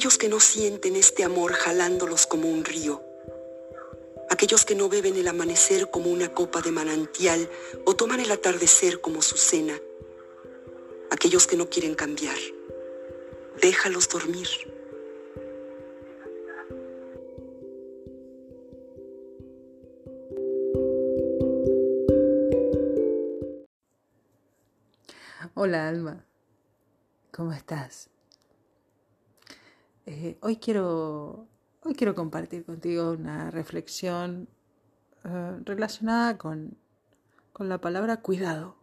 aquellos que no sienten este amor jalándolos como un río, aquellos que no beben el amanecer como una copa de manantial o toman el atardecer como su cena, aquellos que no quieren cambiar, déjalos dormir. Hola Alma, ¿cómo estás? Eh, hoy, quiero, hoy quiero compartir contigo una reflexión eh, relacionada con, con, la palabra cuidado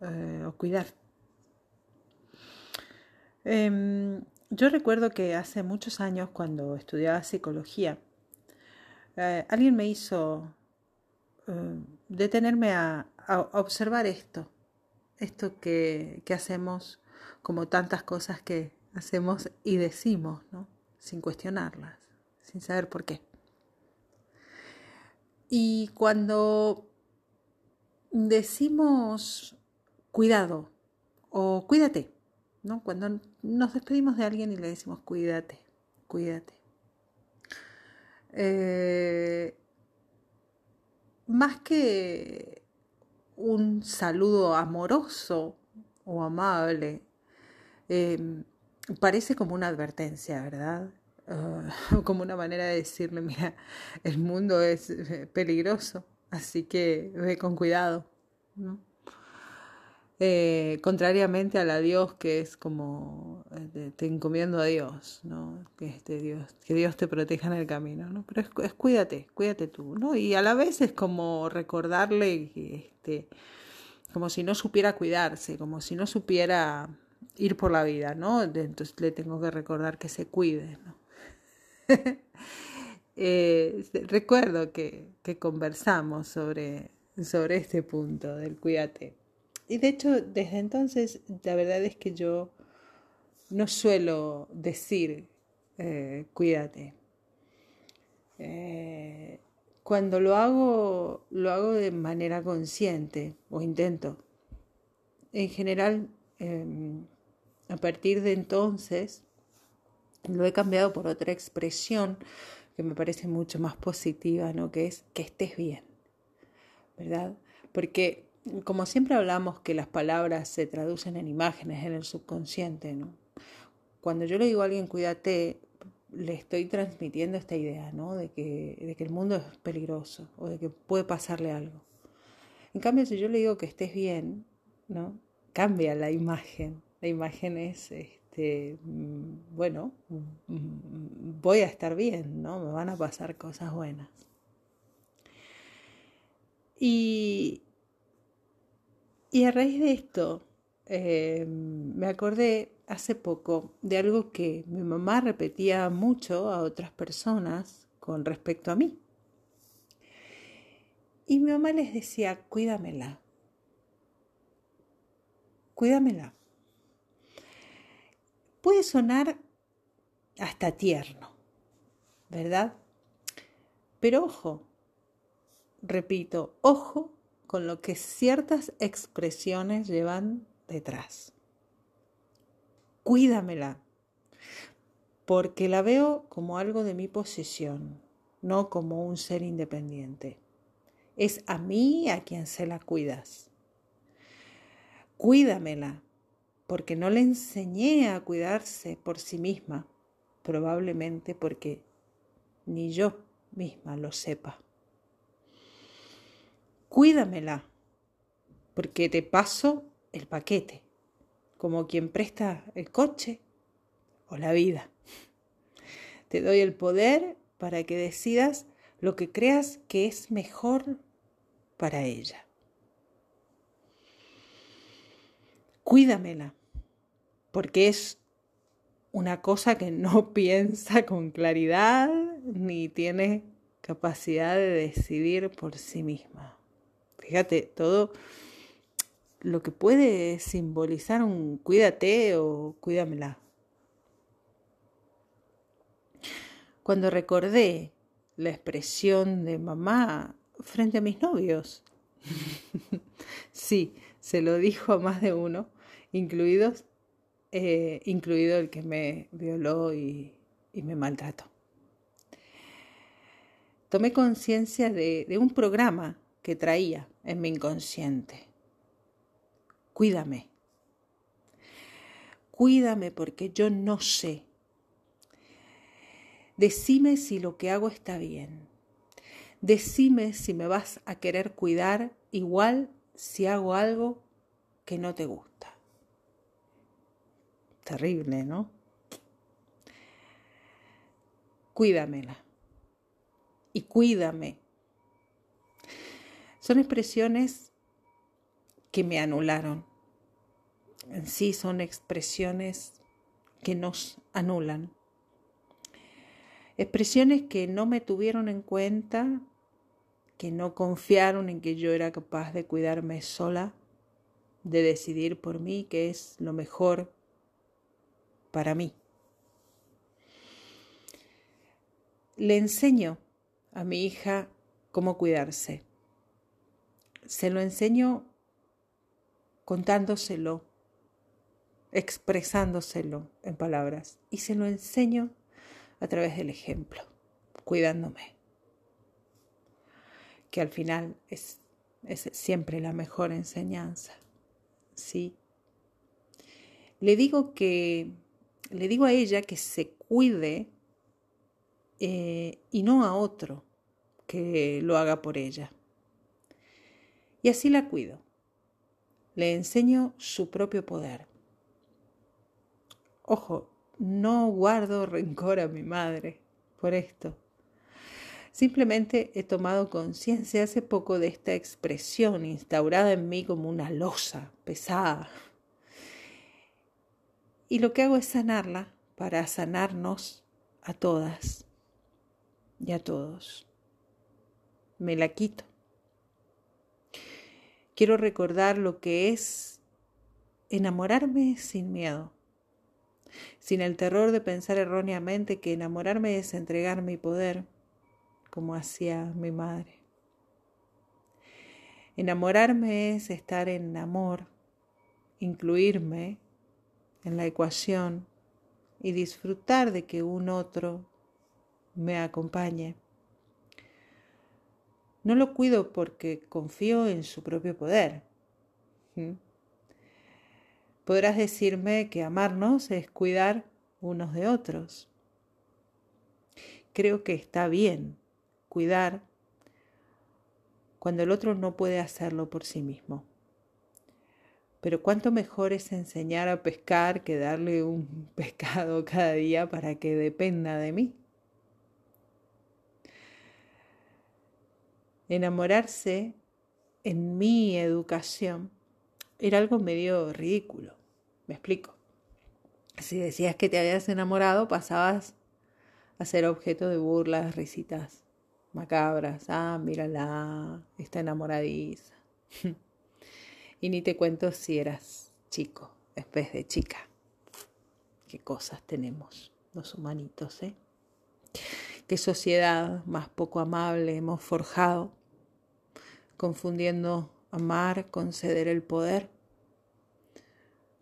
eh, o cuidar. Em, yo recuerdo que hace muchos años cuando estudiaba psicología, alguien me hizo detenerme a observar esto esto que, hacemos como tantas cosas que hacemos y decimos, ¿no? Sin cuestionarlas, sin saber por qué. Y cuando decimos cuidado o cuídate, ¿no? Cuando nos despedimos de alguien y le decimos cuídate, cuídate. Eh, más que un saludo amoroso o amable. Em, parece como una advertencia, ¿verdad? Ah, como una manera de decirle, mira, el mundo es eh, peligroso, así que ve con cuidado. ¿no? Eh, contrariamente al adiós que es como eh, te encomiendo a Dios, ¿no? Que este Dios, que Dios te proteja en el camino, ¿no? Pero es, cuídate, cuídate tú, ¿no? Y a la vez es como recordarle este, como si no supiera cuidarse, como si no supiera ir por la vida, ¿no? Entonces le tengo que recordar que se cuide, ¿no? Eh, recuerdo que, que conversamos sobre, sobre este punto del cuídate y de hecho, desde entonces, la verdad es que yo no suelo decir, eh, cuídate. Eh, cuando lo hago, lo hago de manera consciente o intento. En general, em, a partir de entonces, lo he cambiado por otra expresión que me parece mucho más positiva, ¿no? Que es que estés bien, ¿verdad? Porque como siempre hablamos que las palabras se traducen en imágenes en el subconsciente, ¿no? Cuando yo le digo a alguien cuídate, le estoy transmitiendo esta idea, ¿no? De que, de que el mundo es peligroso o de que puede pasarle algo. En cambio, si yo le digo que estés bien, ¿no? Cambia la imagen. La imagen es, este, mm, bueno, mm, voy a estar bien, ¿no? Me van a pasar cosas buenas. Y, y a raíz de esto, eh, me acordé hace poco de algo que mi mamá repetía mucho a otras personas con respecto a mí. Y mi mamá les decía, cuídamela, cuídamela. Puede sonar hasta tierno, ¿verdad? Pero ojo, repito, ojo con lo que ciertas expresiones llevan detrás. Cuídamela, porque la veo como algo de mi posesión, no como un ser independiente. Es a mí a quien se la cuidas. Cuídamela, porque no le enseñé a cuidarse por sí misma, probablemente porque ni yo misma lo sepa cuídamela, porque te paso el paquete, como quien presta el coche o la vida. Te doy el poder para que decidas lo que creas que es mejor para ella. Cuídamela, porque es una cosa que no piensa con claridad ni tiene capacidad de decidir por sí misma. Fíjate, todo lo que puede simbolizar un cuídate o cuídamela. Cuando recordé la expresión de mamá frente a mis novios, sí, se lo dijo a más de uno, incluidos eh, incluido el que me violó y, me maltrató. Tomé conciencia de, de un programa que traía en mi inconsciente. Cuídame. Cuídame porque yo no sé. Decime si lo que hago está bien. Decime si me vas a querer cuidar igual si hago algo que no te gusta. Terrible, ¿no? Cuídamela. Y cuídame. Son expresiones que me anularon. En sí son expresiones que nos anulan. Expresiones que no me tuvieron en cuenta, que no confiaron en que yo era capaz de cuidarme sola, de decidir por mí qué es lo mejor para mí. Le enseño a mi hija cómo cuidarse. Se lo enseño contándoselo, expresándoselo en palabras y se lo enseño a través del ejemplo, cuidándome, que al final es, es siempre la mejor enseñanza. ¿sí? Le digo que, le digo a ella que se cuide eh, y no a otro que lo haga por ella. Y así la cuido. Le enseño su propio poder. Ojo, no guardo rencor a mi madre por esto. Simplemente he tomado conciencia hace poco de esta expresión instaurada en mí como una losa pesada. Y lo que hago es sanarla para sanarnos a todas y a todos. Me la quito. Quiero recordar lo que es enamorarme sin miedo sin el terror de pensar erróneamente que enamorarme es entregar mi poder, como hacía mi madre. Enamorarme es estar en amor, incluirme en la ecuación y disfrutar de que un otro me acompañe. No lo cuido porque confío en su propio poder. Podrás decirme que amarnos es cuidar unos de otros. Creo que está bien cuidar cuando el otro no puede hacerlo por sí mismo. Pero cuánto mejor es enseñar a pescar que darle un pescado cada día para que dependa de mí. Enamorarse en mi educación era algo medio ridículo. Me explico. Si decías que te habías enamorado, pasabas a ser objeto de burlas, risitas macabras. Ah, mírala, está enamoradiza. y ni te cuento si eras chico vez de chica. Qué cosas tenemos los humanitos, ¿eh? Qué sociedad más poco amable hemos forjado, confundiendo amar con ceder el poder,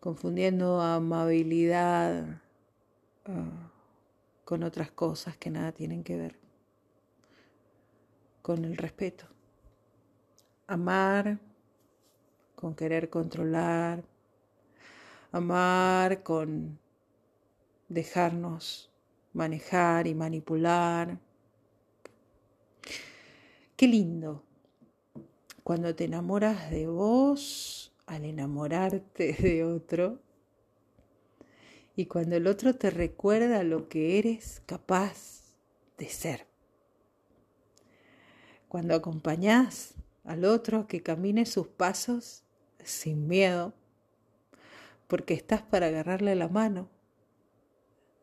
confundiendo amabilidad ah, con otras cosas que nada tienen que ver con el respeto. Amar con querer controlar, amar con dejarnos manejar y manipular. Qué lindo cuando te enamoras de vos al enamorarte de otro y cuando el otro te recuerda lo que eres capaz de ser. Cuando acompañás al otro a que camine sus pasos sin miedo, porque estás para agarrarle la mano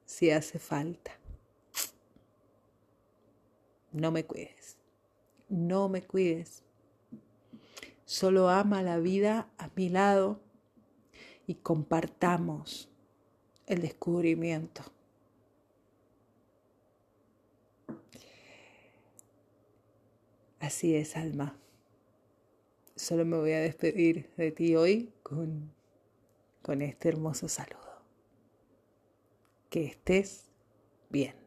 si hace falta. No me cuides, no me cuides Solo ama la vida a mi lado y compartamos el descubrimiento. Así es, alma solo me voy a despedir de ti hoy con, con este hermoso saludo. Que estés bien.